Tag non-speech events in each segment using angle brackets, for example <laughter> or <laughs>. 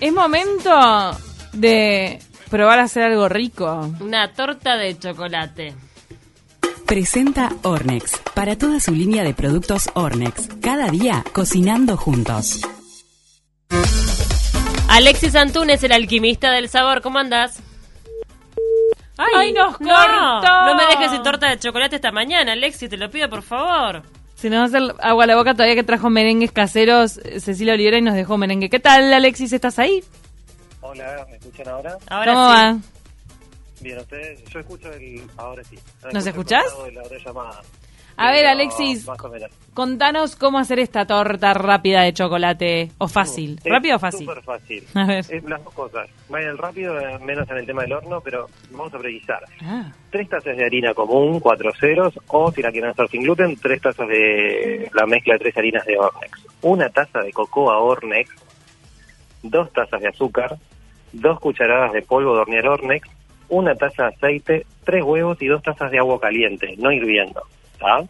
Es momento de probar a hacer algo rico. Una torta de chocolate. Presenta Ornex, para toda su línea de productos Ornex. Cada día cocinando juntos. Alexis Antunes, el alquimista del sabor, ¿cómo andás? ¡Ay, nos no, cortó! No me dejes sin torta de chocolate esta mañana, Alexis, te lo pido por favor. Se nos va a hacer agua a la boca todavía que trajo merengues caseros eh, Cecilia Olivera y nos dejó merengue. ¿Qué tal, Alexis? ¿Estás ahí? Hola, ¿me escuchan ahora? Ahora ¿Cómo sí. va? Bien, ustedes, yo escucho el... Ahora sí. ¿Nos de la hora llamada. A ver, Alexis. Contanos cómo hacer esta torta rápida de chocolate. O fácil. Es ¿Rápido o fácil? Súper fácil. A ver. Es las dos cosas. Vaya el rápido, eh, menos en el tema del horno, pero vamos a precisar. Ah, Tres tazas de harina común, cuatro ceros, o si la quieren hacer sin gluten, tres tazas de la mezcla de tres harinas de Ornex. Una taza de cocoa Ornex, dos tazas de azúcar, dos cucharadas de polvo de hornear Ornex, una taza de aceite, tres huevos y dos tazas de agua caliente, no hirviendo. ¿Está?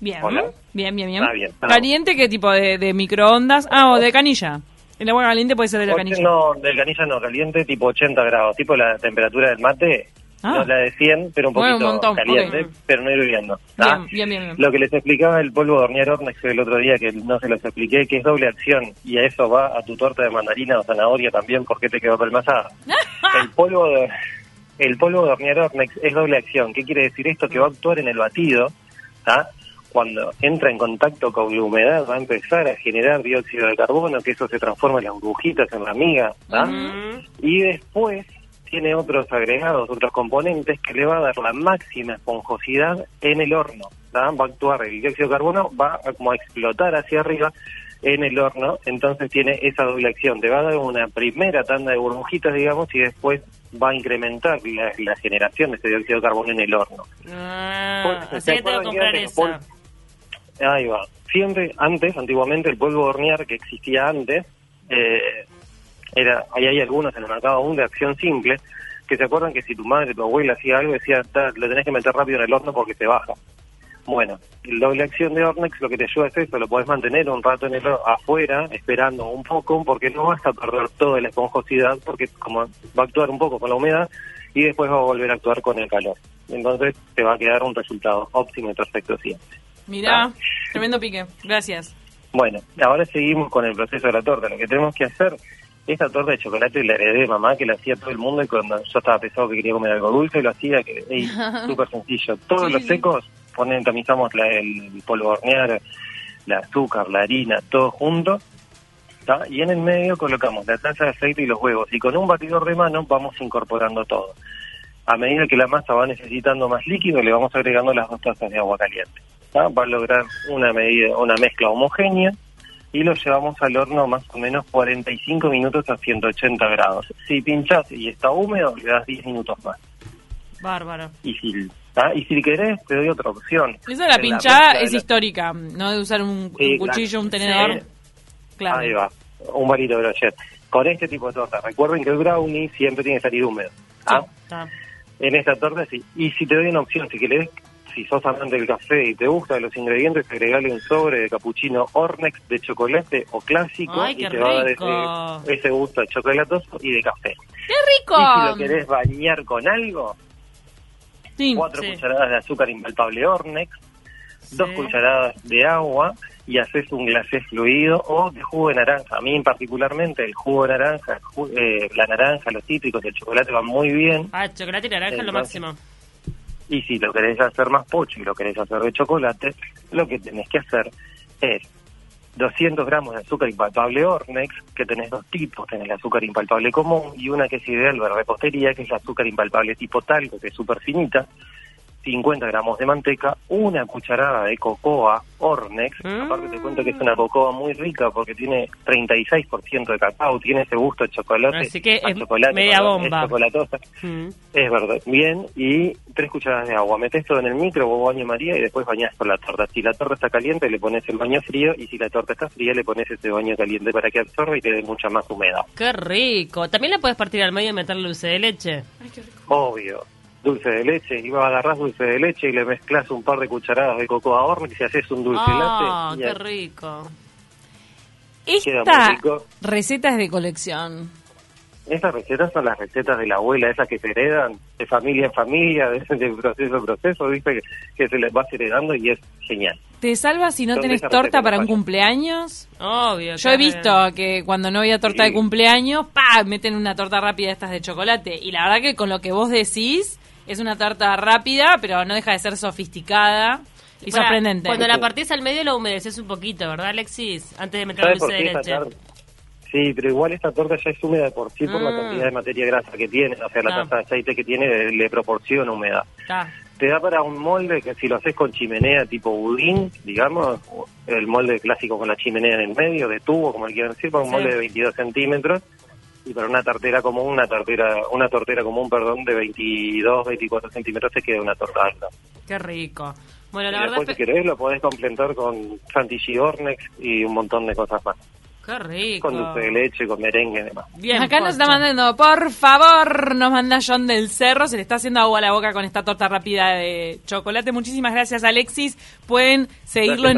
Bien. Hola. Bien, bien, bien. Ah, bien. ¿Caliente qué tipo? ¿De, de microondas? Ah, o de canilla. El agua caliente puede ser de la canilla. No, del canilla no, caliente tipo 80 grados, tipo la temperatura del mate, Ah. no la de 100, pero un Bueno, poquito un montón, caliente, pero no hirviendo. ¿tá? Bien, bien, bien. Lo que les explicaba el polvo de hornear Ornex el otro día, que no se los expliqué, que es doble acción, y a eso va a tu torta de mandarina o zanahoria también, porque te quedó pelmazada. <laughs> el polvo de, el polvo de hornear Ornex es doble acción. ¿Qué quiere decir esto? Que va a actuar en el batido, ¿tá? Cuando entra en contacto con la humedad, va a empezar a generar dióxido de carbono, que eso se transforma en las burbujitas, en la miga, ¿tá? Mm. y después tiene otros agregados, otros componentes que le va a dar la máxima esponjosidad en el horno. ¿tá? Va a actuar el dióxido de carbono, va a como a explotar hacia arriba en el horno, entonces tiene esa doble acción. Te va a dar una primera tanda de burbujitas, digamos, y después va a incrementar la, la generación de ese dióxido de carbono en el horno. Ah, así ¿se que tengo que comprar esa. Ahí va. Siempre, antes, antiguamente, el polvo hornear que existía antes, eh, era, ahí hay algunos en el mercado aún de acción simple, que se acuerdan que si tu madre, tu abuela hacía algo, decía, "Ta, lo tenés que meter rápido en el horno porque se baja. Bueno, el doble acción de Ornex lo que te ayuda es eso, lo podés mantener un rato en el afuera, esperando un poco, porque no vas a perder toda la esponjosidad, porque como va a actuar un poco con la humedad, y después va a volver a actuar con el calor. Entonces te va a quedar un resultado óptimo y perfecto siempre. Mirá, tremendo pique. Gracias. Bueno, ahora seguimos con el proceso de la torta. Lo que tenemos que hacer, esta torta de chocolate la heredé de mamá, que la hacía todo el mundo, y cuando yo estaba pesado que quería comer algo dulce, lo hacía, que ey, <laughs> súper sencillo. Todos Sí, los secos, ponen, tamizamos la- el polvo hornear, la azúcar, la harina, todo junto, ¿tá? y en el medio colocamos la taza de aceite y los huevos, y con un batidor de mano vamos incorporando todo. A medida que la masa va necesitando más líquido, le vamos agregando las dos tazas de agua caliente. ¿Tá? Va a lograr una medida, una mezcla homogénea y lo llevamos al horno más o menos 45 minutos a 180 grados. Si pinchás y está húmedo, le das 10 minutos más. Bárbaro. Y si, ¿tá? y si querés, te doy otra opción. De la En pinchada es la- histórica, no de usar un, Sí, un cuchillo, un tenedor. Sí. Claro. Ahí va, un varito de brochet. Con este tipo de torta, recuerden que el brownie siempre tiene que salir húmedo. ¿ah? Está. En esta torta sí. Y si te doy una opción, si querés, si sos amante del café y te gustan los ingredientes, agregale un sobre de capuchino Ornex de chocolate o clásico Ay, y te va a dar ese, ese gusto chocolatoso y de café. ¡Qué rico! Y si lo querés bañar con algo, Sí. cuatro Sí. cucharadas de azúcar impalpable Ornex, dos Sí. cucharadas de agua y haces un glacé fluido o de jugo de naranja. A mí particularmente el jugo de naranja, eh, la naranja, los cítricos y el chocolate van muy bien. Ah, chocolate y naranja es lo máximo. Y si lo querés hacer más pocho y lo querés hacer de chocolate, lo que tenés que hacer es 200 gramos de azúcar impalpable Ornex, que tenés dos tipos, tenés el azúcar impalpable común y una que es ideal para repostería, que es el azúcar impalpable tipo talco, que es súper finita, 50 gramos de manteca, una cucharada de cocoa Ornex, Mm. aparte te cuento que es una cocoa muy rica porque tiene 36% de cacao, tiene ese gusto de chocolate, Así que es chocolate, media perdón, bomba. es chocolatosa. Mm. Es verdad, bien, y tres cucharadas de agua. Metes todo en el micro, vos baño María y después bañás con la torta. Si la torta está caliente, le pones el baño frío y si la torta está fría, le pones ese baño caliente para que absorba y te dé mucha más humedad. Qué rico. También la puedes partir al medio y meterle dulce de leche. Obvio. Dulce de leche, y agarrás dulce de leche y le mezclas un par de cucharadas de cocoa horno y si haces un dulce Ah, latte. qué rico. Esta rico. receta es de colección. Estas recetas son las recetas de la abuela, esas que se heredan de familia en familia, de, de proceso en proceso, ¿viste? Que, que se les va heredando y es genial. ¿Te salva si no Son tenés torta para un cumpleaños? Obvio. Yo he visto que cuando no había torta de cumpleaños, pa, meten una torta rápida estas de chocolate. Y la verdad que con lo que vos decís, es una torta rápida, pero no deja de ser sofisticada y sorprendente. Cuando la partís al medio la humedeces un poquito, ¿verdad, Alexis? Antes de meter ¿Sabes dulce de leche. tarta? Sí, pero igual esta torta ya es húmeda por sí por la Mm. cantidad de materia grasa que tiene, o sea, la Ah. tasa de aceite que tiene le, le proporciona humedad. Te da para un molde que si lo haces con chimenea tipo budín, digamos, el molde clásico con la chimenea en el medio, de tubo, como le quieran decir, para un Sí. molde de 22 centímetros, y para una tartera común, una tartera, una tortera común, perdón, de 22, 24 centímetros, se queda una torta alta. Qué rico. Bueno, la y verdad después, es si querés, lo podés complementar con chantilly Ornex y un montón de cosas más. Qué rico. Con dulce de leche, con merengue y demás. Bien, Acá nos está mandando, por favor, nos manda John del Cerro, se le está haciendo agua a la boca con esta torta rápida de chocolate. Muchísimas gracias, Alexis. Pueden seguirlo Gracias en